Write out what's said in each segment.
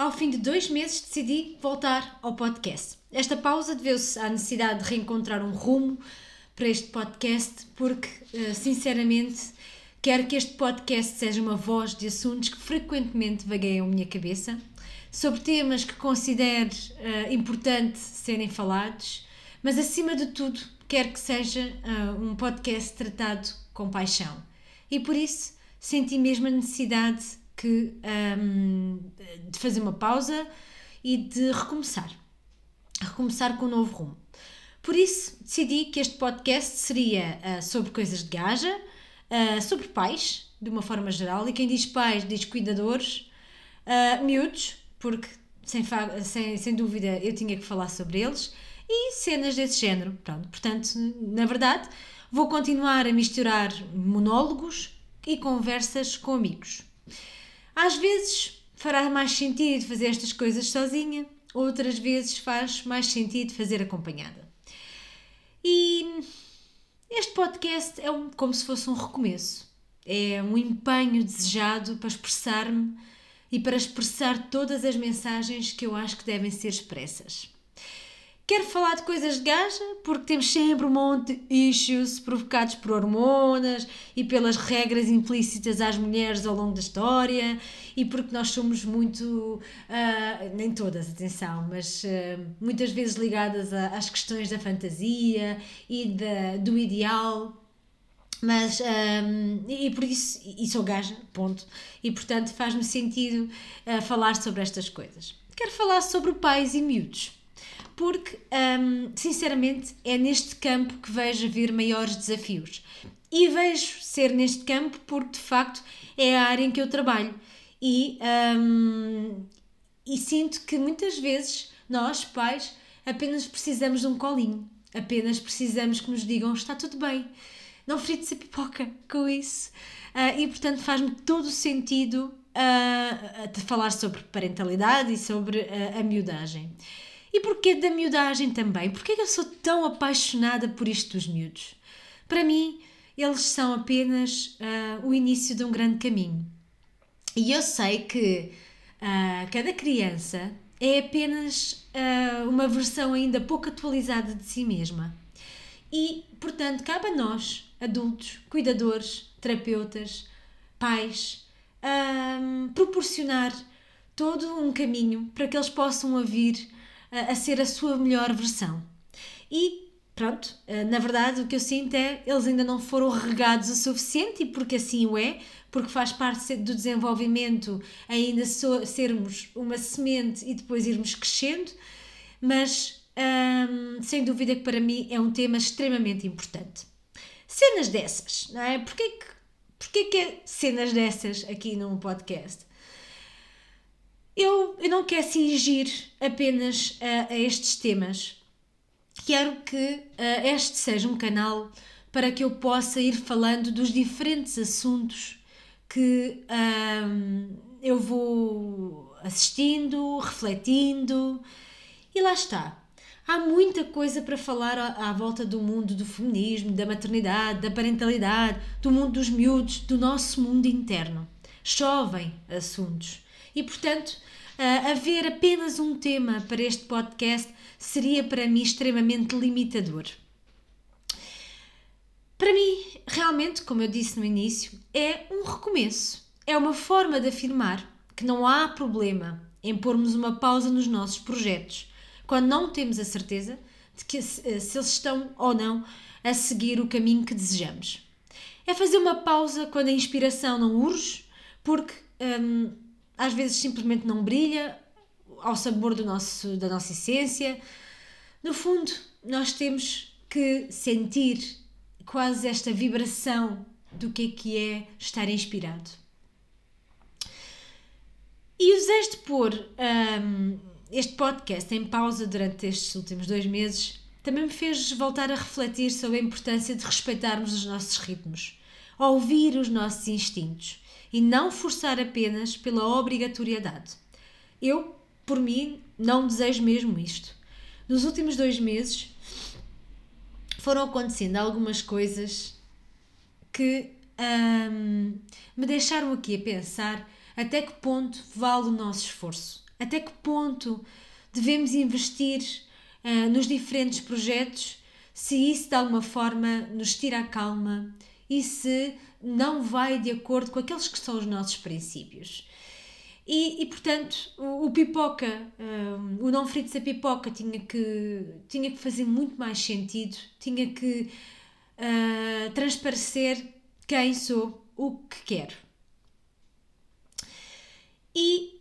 Ao fim de dois meses decidi voltar ao podcast. Esta pausa deveu-se à necessidade de reencontrar um rumo para este podcast, porque, eh, sinceramente, quero que este podcast seja uma voz de assuntos que frequentemente vagueiam a minha cabeça, sobre temas que considero uh, importante serem falados, mas acima de tudo, quero que seja uh, um podcast tratado com paixão. E por isso senti mesmo a necessidade que, um, de fazer uma pausa e de recomeçar. Recomeçar com um novo rumo. Por isso, decidi que este podcast seria uh, sobre coisas de gaja, uh, sobre pais, de uma forma geral, e quem diz pais diz cuidadores, uh, miúdos, porque sem, sem, sem dúvida eu tinha que falar sobre eles, e cenas desse género. Pronto, portanto, na verdade, vou continuar a misturar monólogos e conversas com amigos. Às vezes fará mais sentido fazer estas coisas sozinha, outras vezes faz mais sentido fazer acompanhada. E este podcast é um, como se fosse um recomeço. É um empenho desejado para expressar-me e para expressar todas as mensagens que eu acho que devem ser expressas. Quero falar de coisas de gaja porque temos sempre um monte de issues provocados por hormonas e pelas regras implícitas às mulheres ao longo da história e porque nós somos muito, uh, nem todas, atenção, mas uh, muitas vezes ligadas a, às questões da fantasia e da, do ideal. Mas, um, ah, e por isso, e sou gaja, ponto. E portanto faz-me sentido uh, falar sobre estas coisas. Quero falar sobre pais e miúdos porque, hum, sinceramente, é neste campo que vejo vir maiores desafios. E vejo ser neste campo porque, de facto, é a área em que eu trabalho. E, hum, e sinto que muitas vezes nós, pais, apenas precisamos de um colinho. Apenas precisamos que nos digam está tudo bem. Não frite-se a pipoca com isso. Uh, e, portanto, faz-me todo o sentido uh, de falar sobre parentalidade e sobre uh, a miudagem. E porquê da miudagem também? Porquê que eu sou tão apaixonada por isto dos miúdos? Para mim, eles são apenas uh, o início de um grande caminho. E eu sei que uh, cada criança é apenas uh, uma versão ainda pouco atualizada de si mesma. E, portanto, cabe a nós, adultos, cuidadores, terapeutas, pais, proporcionar todo um caminho para que eles possam ouvir a, ser a sua melhor versão. E pronto, eh, na verdade o que eu sinto é eles ainda não foram regados o suficiente e porque assim o é, porque faz parte do desenvolvimento ainda sermos uma semente e depois irmos crescendo, mas hum, sem dúvida que para mim é um tema extremamente importante. Cenas dessas, não é? Porquê que, porquê que é cenas dessas aqui num podcast? Eu, eu não quero cingir apenas a, a estes temas. Quero que este seja um canal para que eu possa ir falando dos diferentes assuntos que eu vou assistindo, refletindo. E lá está. Há muita coisa para falar à, volta do mundo do feminismo, da maternidade, da parentalidade, do mundo dos miúdos, do nosso mundo interno. Chovem assuntos. E, portanto, uh, haver apenas um tema para este podcast seria para mim extremamente limitador. Para mim, realmente, como eu disse no início, é um recomeço. É uma forma de afirmar que não há problema em pormos uma pausa nos nossos projetos quando não temos a certeza de que se, se eles estão ou não a seguir o caminho que desejamos. É fazer uma pausa quando a inspiração não urge, porque hum, às vezes simplesmente não brilha ao sabor do nosso, da nossa essência. No fundo, nós temos que sentir quase esta vibração do que é que é estar inspirado. E desejo de pôr um, este podcast em pausa durante estes últimos dois meses também me fez voltar a refletir sobre a importância de respeitarmos os nossos ritmos, ouvir os nossos instintos e não forçar apenas pela obrigatoriedade. Eu, por mim, não desejo mesmo isto. Nos últimos dois meses foram acontecendo algumas coisas que hum, me deixaram aqui a pensar até que ponto vale o nosso esforço, Até que ponto devemos investir uh, nos diferentes projetos se isso de alguma forma nos tira a calma e se não vai de acordo com aqueles que são os nossos princípios. E, e portanto, o, o pipoca, um, o não frito a pipoca tinha que, tinha que fazer muito mais sentido, tinha que uh, transparecer quem sou, o que quero. E,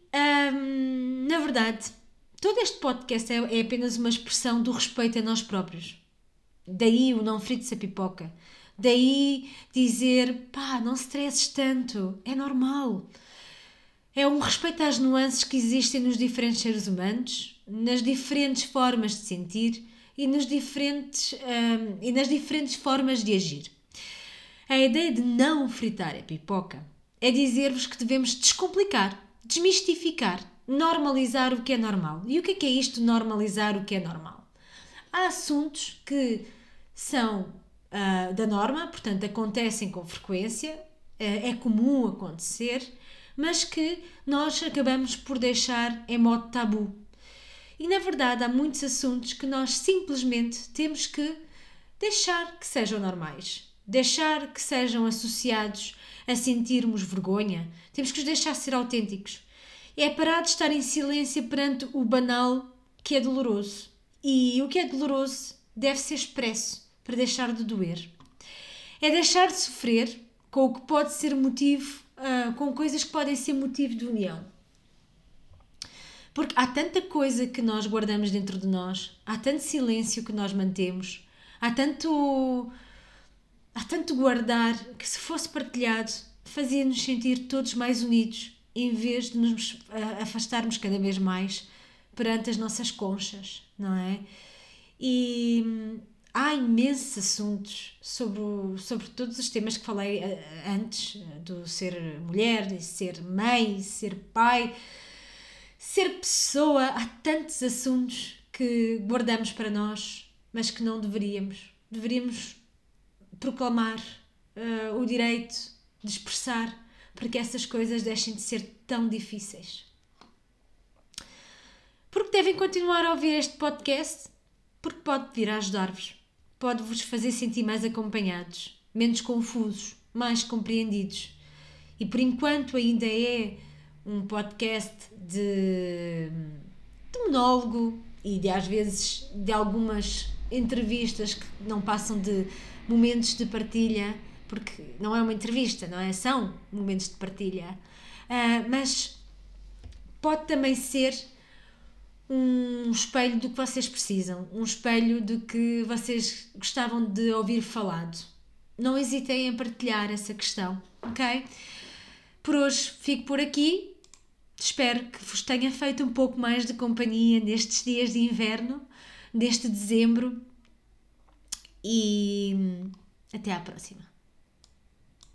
um, na verdade, todo este podcast é, é apenas uma expressão do respeito a nós próprios. Daí o não frito a pipoca. Daí dizer, pá, não stresses tanto, é normal. É um respeito às nuances que existem nos diferentes seres humanos, nas diferentes formas de sentir e, nos diferentes, um, e nas diferentes formas de agir. A ideia de não fritar a pipoca é dizer-vos que devemos descomplicar, desmistificar, normalizar o que é normal. E o que é, que é isto, normalizar o que é normal? Há assuntos que são uh, da norma, portanto, acontecem com frequência, uh, é comum acontecer mas que nós acabamos por deixar em modo tabu. E na verdade há muitos assuntos que nós simplesmente temos que deixar que sejam normais, deixar que sejam associados a sentirmos vergonha, temos que os deixar ser autênticos. É parar de estar em silêncio perante o banal que é doloroso. E o que é doloroso deve ser expresso para deixar de doer. É deixar de sofrer com o que pode ser motivo uh, com coisas que podem ser motivo de união. Porque há tanta coisa que nós guardamos dentro de nós, há tanto silêncio que nós mantemos, há tanto. há tanto guardar que, se fosse partilhado, fazia-nos sentir todos mais unidos, em vez de nos afastarmos cada vez mais perante as nossas conchas, não é? E há imensos assuntos sobre, o, sobre todos os temas que falei uh, antes, uh, do ser mulher, de ser mãe, ser pai, ser pessoa. Há tantos assuntos que guardamos para nós, mas que não deveríamos. Deveríamos proclamar uh, o direito de expressar para que essas coisas deixem de ser tão difíceis. Porque devem continuar a ouvir este podcast, porque pode vir a ajudar-vos pode vos fazer sentir mais acompanhados, menos confusos, mais compreendidos. E por enquanto ainda é um podcast de, de monólogo e de às vezes de algumas entrevistas que não passam de momentos de partilha, porque não é uma entrevista, não é? São momentos de partilha. Uh, mas pode também ser um espelho do que vocês precisam, um espelho do que vocês gostavam de ouvir falado. Não hesitem em partilhar essa questão, ok? Por hoje fico por aqui. Espero que vos tenha feito um pouco mais de companhia nestes dias de inverno, deste dezembro. E até à próxima.